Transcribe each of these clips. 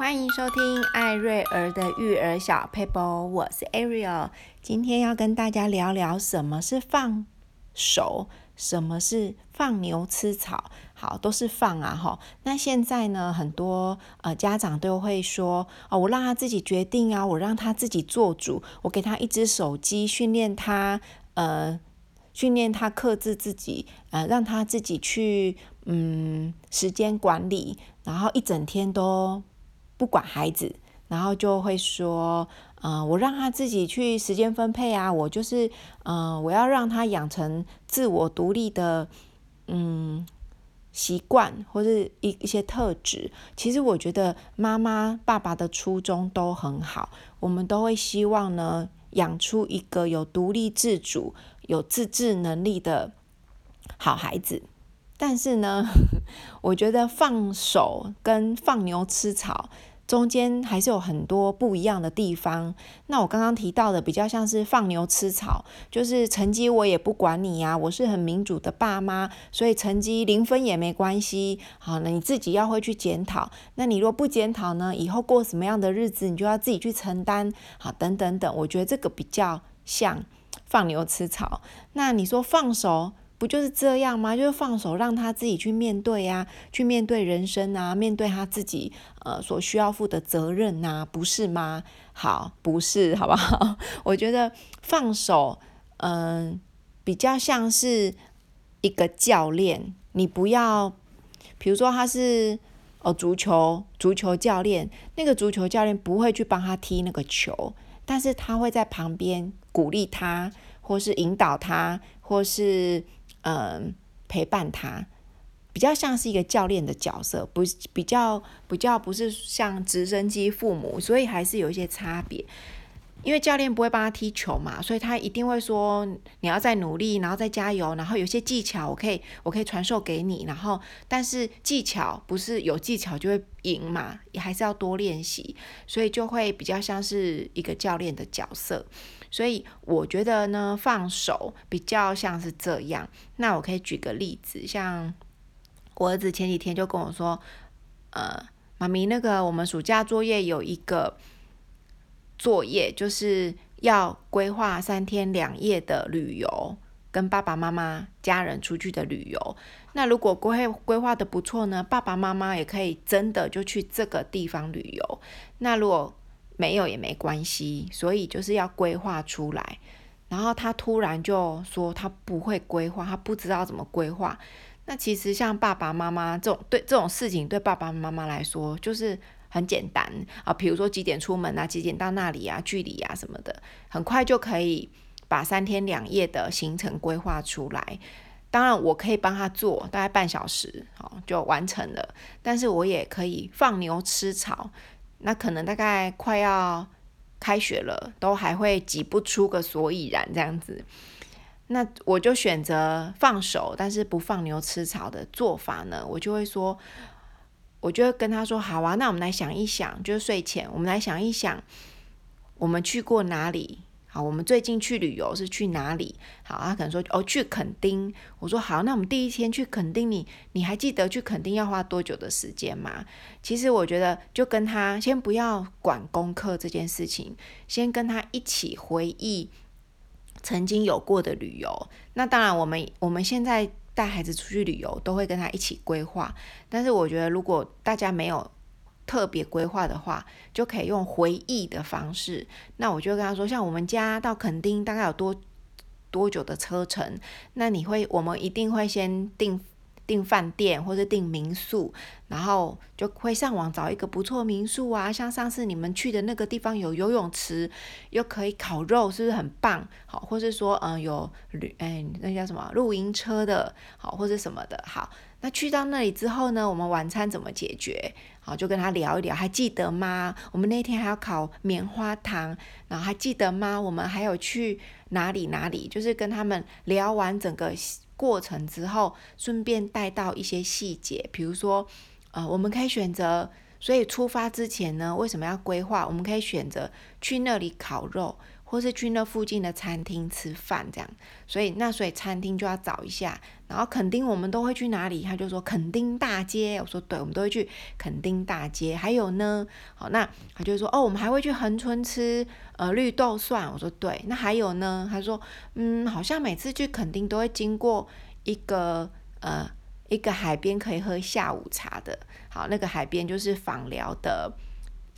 欢迎收听艾瑞儿的育儿小佩波，我是 Ariel，今天要跟大家聊聊什么是放手，什么是放牛吃草。好，都是放啊哈。那现在呢，很多呃家长都会说，哦，我让他自己决定啊，我让他自己做主，我给他一只手机，训练他呃，训练他克制自己，呃，让他自己去嗯时间管理，然后一整天都。不管孩子，然后就会说，嗯、我让他自己去时间分配啊，我就是，嗯、我要让他养成自我独立的，嗯，习惯或者一一些特质。其实我觉得妈妈爸爸的初衷都很好，我们都会希望呢，养出一个有独立自主、有自制能力的好孩子。但是呢，我觉得放手跟放牛吃草。中间还是有很多不一样的地方。那我刚刚提到的比较像是放牛吃草，就是成绩我也不管你呀，我是很民主的爸妈，所以成绩零分也没关系。好，那你自己要会去检讨。那你若不检讨呢，以后过什么样的日子，你就要自己去承担。好，等等等，我觉得这个比较像放牛吃草。那你说放手？不就是这样吗？就是放手让他自己去面对呀、去面对人生啊，面对他自己呃所需要负的责任呐、啊，不是吗？好，不是，好不好？我觉得放手，嗯、比较像是一个教练，你不要，比如说他是哦足球足球教练，那个足球教练不会去帮他踢那个球，但是他会在旁边鼓励他，或是引导他，或是。嗯，陪伴他比较像是一个教练的角色，不比较比较不是像直升机父母，所以还是有一些差别。因为教练不会帮他踢球嘛，所以他一定会说你要再努力，然后再加油，然后有些技巧我可以我可以传授给你，然后但是技巧不是有技巧就会赢嘛，也还是要多练习，所以就会比较像是一个教练的角色。所以我觉得呢，放手比较像是这样。那我可以举个例子，像我儿子前几天就跟我说，呃，妈咪，那个我们暑假作业有一个。作业就是要规划三天两夜的旅游，跟爸爸妈妈、家人出去的旅游。那如果规规划的不错呢，爸爸妈妈也可以真的就去这个地方旅游。那如果没有也没关系，所以就是要规划出来。然后他突然就说他不会规划，他不知道怎么规划。那其实像爸爸妈妈这种对这种事情，对爸爸妈妈来说就是。很简单啊，比如说几点出门啊，几点到那里啊，距离啊什么的，很快就可以把三天两夜的行程规划出来。当然，我可以帮他做，大概半小时，好就完成了。但是我也可以放牛吃草，那可能大概快要开学了，都还会挤不出个所以然这样子。那我就选择放手，但是不放牛吃草的做法呢，我就会说。我就会跟他说：“好啊，那我们来想一想，就是睡前我们来想一想，我们去过哪里？好，我们最近去旅游是去哪里？好，他可能说哦，去垦丁。我说好，那我们第一天去垦丁，你你还记得去垦丁要花多久的时间吗？其实我觉得，就跟他先不要管功课这件事情，先跟他一起回忆曾经有过的旅游。那当然，我们我们现在。”带孩子出去旅游都会跟他一起规划，但是我觉得如果大家没有特别规划的话，就可以用回忆的方式。那我就跟他说，像我们家到垦丁大概有多多久的车程？那你会，我们一定会先订。订饭店或者订民宿，然后就会上网找一个不错民宿啊。像上次你们去的那个地方有游泳池，又可以烤肉，是不是很棒？好，或是说嗯有旅哎那叫什么露营车的，好或者什么的。好，那去到那里之后呢，我们晚餐怎么解决？好，就跟他聊一聊，还记得吗？我们那天还要烤棉花糖，然后还记得吗？我们还有去哪里哪里？就是跟他们聊完整个。过程之后，顺便带到一些细节，比如说，呃，我们可以选择，所以出发之前呢，为什么要规划？我们可以选择去那里烤肉，或是去那附近的餐厅吃饭这样，所以那所以餐厅就要找一下。然后垦丁我们都会去哪里？他就说垦丁大街。我说对，我们都会去垦丁大街。还有呢，好，那他就说哦，我们还会去恒春吃呃绿豆蒜。我说对，那还有呢？他说嗯，好像每次去垦丁都会经过一个呃一个海边可以喝下午茶的。好，那个海边就是枋寮的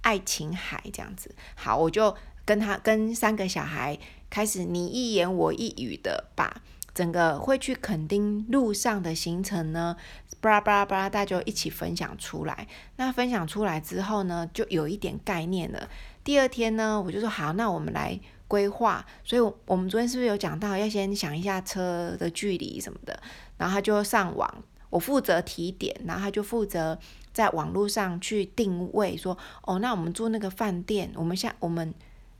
爱琴海这样子。好，我就。跟他跟三个小孩开始你一言我一语的把整个会去垦丁路上的行程呢，巴拉巴拉巴拉，大家就一起分享出来。那分享出来之后呢，就有一点概念了。第二天呢，我就说好，那我们来规划。所以，我们昨天是不是有讲到要先想一下车的距离什么的？然后他就上网，我负责提点，然后他就负责在网络上去定位，说哦，那我们住那个饭店，我们下我们。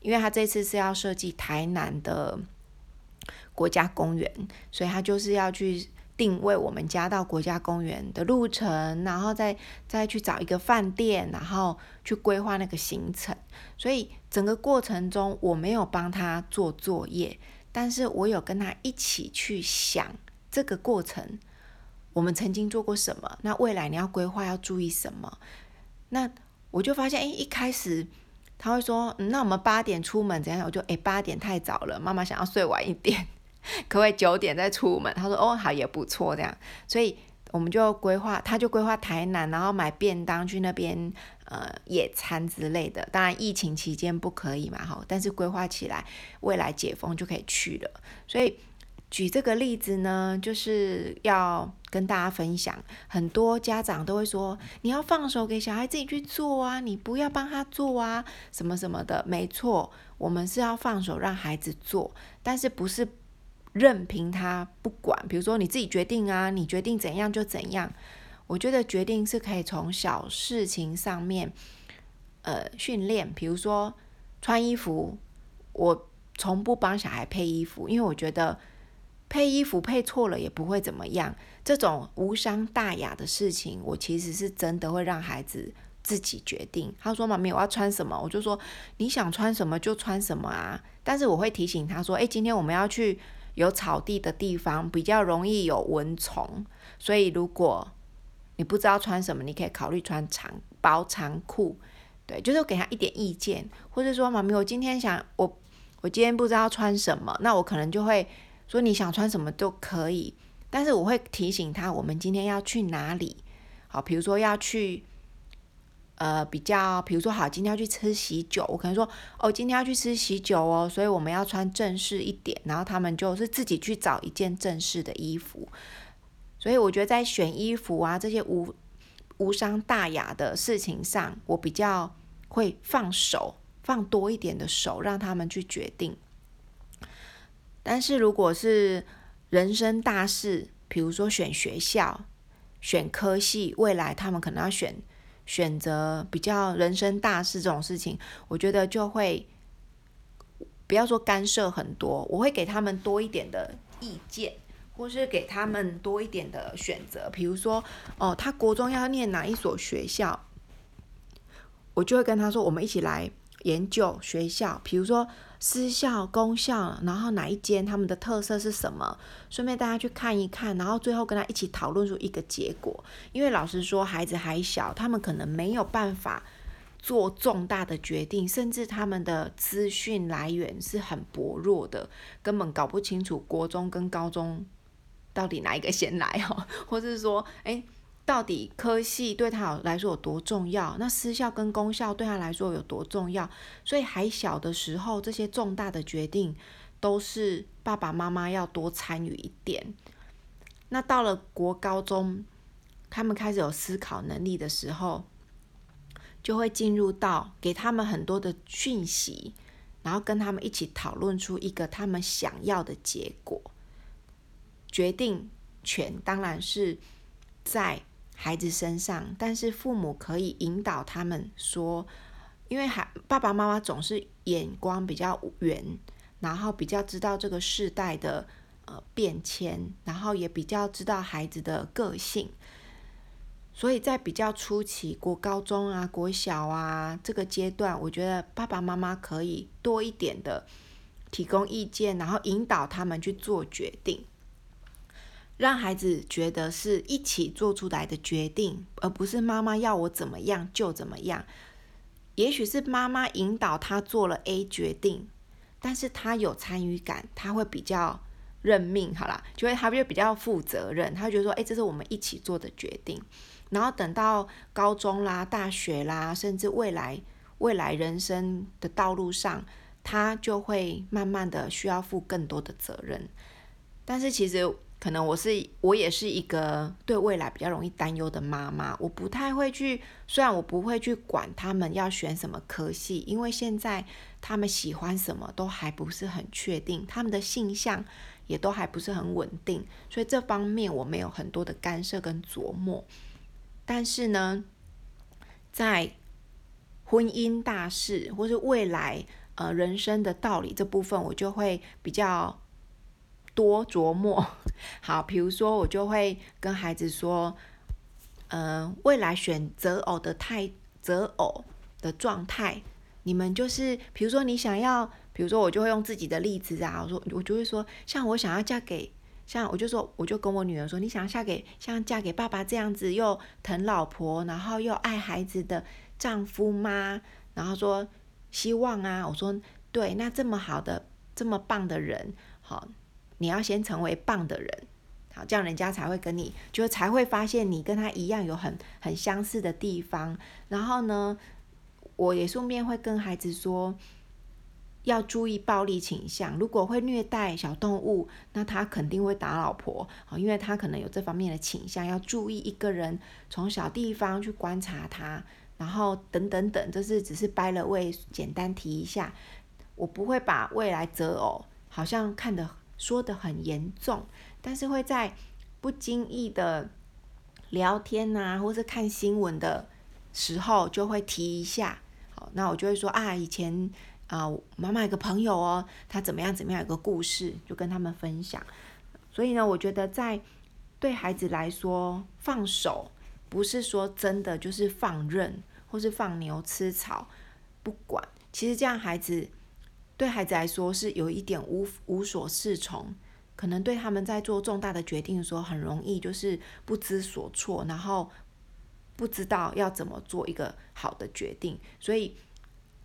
因为他这次是要设计台南的国家公园，所以他就是要去定位我们家到国家公园的路程，然后再再去找一个饭店，然后去规划那个行程。所以整个过程中我没有帮他做作业，但是我有跟他一起去想这个过程，我们曾经做过什么，那未来你要规划要注意什么？那我就发现，哎，一开始。他会说，那我们八点出门怎样？我就，诶，八点太早了，妈妈想要睡晚一点，可不可以九点再出门？他说，哦，好，也不错，这样。所以我们就规划，他就规划台南，然后买便当去那边，呃，野餐之类的。当然疫情期间不可以嘛，哈，但是规划起来，未来解封就可以去了。所以。举这个例子呢，就是要跟大家分享，很多家长都会说，你要放手给小孩自己去做啊，你不要帮他做啊，什么什么的。没错，我们是要放手让孩子做，但是不是任凭他不管。比如说你自己决定啊，你决定怎样就怎样。我觉得决定是可以从小事情上面，呃，训练。比如说穿衣服，我从不帮小孩配衣服，因为我觉得。配衣服配错了也不会怎么样，这种无伤大雅的事情，我其实是真的会让孩子自己决定。他说：“妈咪，我要穿什么？”我就说：“你想穿什么就穿什么啊。”但是我会提醒他说：“诶，今天我们要去有草地的地方，比较容易有蚊虫，所以如果你不知道穿什么，你可以考虑穿长薄长裤。对，就是给他一点意见，或者说妈咪，我今天想我我今天不知道穿什么，那我可能就会。”说你想穿什么都可以，但是我会提醒他，我们今天要去哪里？好，比如说要去，呃，比较，比如说好，今天要去吃喜酒，我可能说，哦，今天要去吃喜酒哦，所以我们要穿正式一点，然后他们就是自己去找一件正式的衣服。所以我觉得在选衣服啊这些无无伤大雅的事情上，我比较会放手，放多一点的手，让他们去决定。但是如果是人生大事，比如说选学校、选科系，未来他们可能要选选择比较人生大事这种事情，我觉得就会不要说干涉很多，我会给他们多一点的意见，或是给他们多一点的选择。比如说，哦，他国中要念哪一所学校，我就会跟他说，我们一起来研究学校，比如说。私校、公校，然后哪一间他们的特色是什么？顺便大家去看一看，然后最后跟他一起讨论出一个结果。因为老实说，孩子还小，他们可能没有办法做重大的决定，甚至他们的资讯来源是很薄弱的，根本搞不清楚国中跟高中到底哪一个先来哦，或是说，哎。到底科系对他来说有多重要？那私校跟公校对他来说有多重要？所以还小的时候，这些重大的决定都是爸爸妈妈要多参与一点。那到了国高中，他们开始有思考能力的时候，就会进入到给他们很多的讯息，然后跟他们一起讨论出一个他们想要的结果。决定权当然是在。孩子身上，但是父母可以引导他们说，因为孩爸爸妈妈总是眼光比较远，然后比较知道这个世代的呃变迁，然后也比较知道孩子的个性，所以在比较初期，国高中啊、国小啊这个阶段，我觉得爸爸妈妈可以多一点的提供意见，然后引导他们去做决定，让孩子觉得是一起做出来的决定，而不是妈妈要我怎么样就怎么样。也许是妈妈引导他做了 A 决定，但是他有参与感，他会比较认命，好啦，就会他会比较负责任，他会觉得说，哎，这是我们一起做的决定。然后等到高中啦、大学啦，甚至未来未来人生的道路上，他就会慢慢的需要负更多的责任。但是其实。可能我是我也是一个对未来比较容易担忧的妈妈，我不太会去，虽然我不会去管他们要选什么科系，因为现在他们喜欢什么都还不是很确定，他们的性向也都还不是很稳定，所以这方面我没有很多的干涉跟琢磨。但是呢，在婚姻大事或是未来呃人生的道理这部分，我就会比较。多琢磨，好，比如说我就会跟孩子说，呃，未来选择偶的态，择偶的状态，你们就是，比如说你想要，比如说我就会用自己的例子啊，我说我就会说，像我想要嫁给，像我就说，我就跟我女儿说，你想要嫁给像嫁给爸爸这样子又疼老婆，然后又爱孩子的丈夫吗？然后说希望啊，我说对，那这么好的这么棒的人，好。你要先成为棒的人，好，这样人家才会跟你，就才会发现你跟他一样有很很相似的地方。然后呢，我也顺便会跟孩子说，要注意暴力倾向。如果会虐待小动物，那他肯定会打老婆，好，因为他可能有这方面的倾向。要注意一个人从小地方去观察他，然后等等等，这是只是掰了位简单提一下。我不会把未来择偶好像看得。说得很严重，但是会在不经意的聊天呐、啊，或是看新闻的时候，就会提一下。好，那我就会说啊，以前啊，妈妈有个朋友哦，他怎么样怎么样，有个故事，就跟他们分享。所以呢，我觉得在对孩子来说，放手不是说真的就是放任，或是放牛吃草，不管。其实这样孩子。对孩子来说是有一点无无所适从，可能对他们在做重大的决定的时候，很容易就是不知所措，然后不知道要怎么做一个好的决定，所以。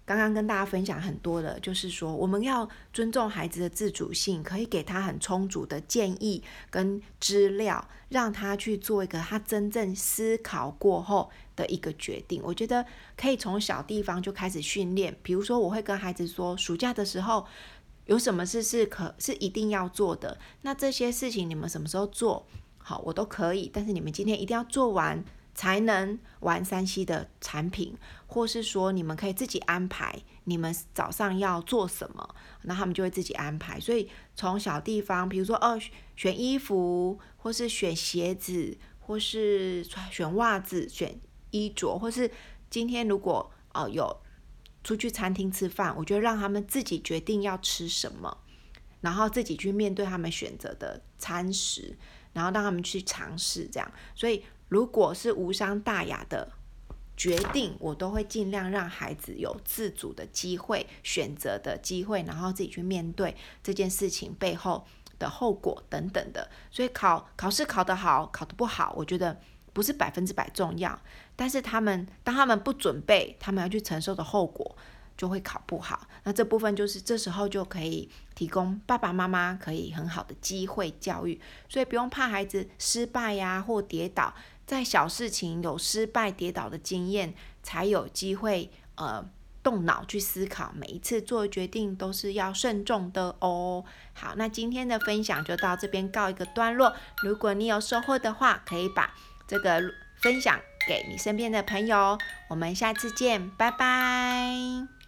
刚刚跟大家分享很多的，就是说我们要尊重孩子的自主性，可以给他很充足的建议跟资料，让他去做一个他真正思考过后的一个决定。我觉得可以从小地方就开始训练，比如说我会跟孩子说，暑假的时候有什么事是可是一定要做的，那这些事情你们什么时候做好，我都可以，但是你们今天一定要做完。才能玩 3C 的产品，或是说你们可以自己安排你们早上要做什么，那他们就会自己安排。所以从小地方，比如说哦，选衣服，或是选鞋子，或是选袜子、选衣着，或是今天如果哦有出去餐厅吃饭，我就让他们自己决定要吃什么，然后自己去面对他们选择的餐食，然后让他们去尝试这样，所以。如果是无伤大雅的决定，我都会尽量让孩子有自主的机会、选择的机会，然后自己去面对这件事情背后的后果等等的。所以考考试考得好，考得不好，我觉得不是百分之百重要。但是他们当他们不准备，他们要去承受的后果。就会考不好，那这部分就是这时候就可以提供爸爸妈妈可以很好的机会教育，所以不用怕孩子失败呀或跌倒，在小事情有失败跌倒的经验，才有机会呃动脑去思考，每一次做决定都是要慎重的哦。好，那今天的分享就到这边告一个段落，如果你有收获的话，可以把这个分享给你身边的朋友，我们下次见，拜拜。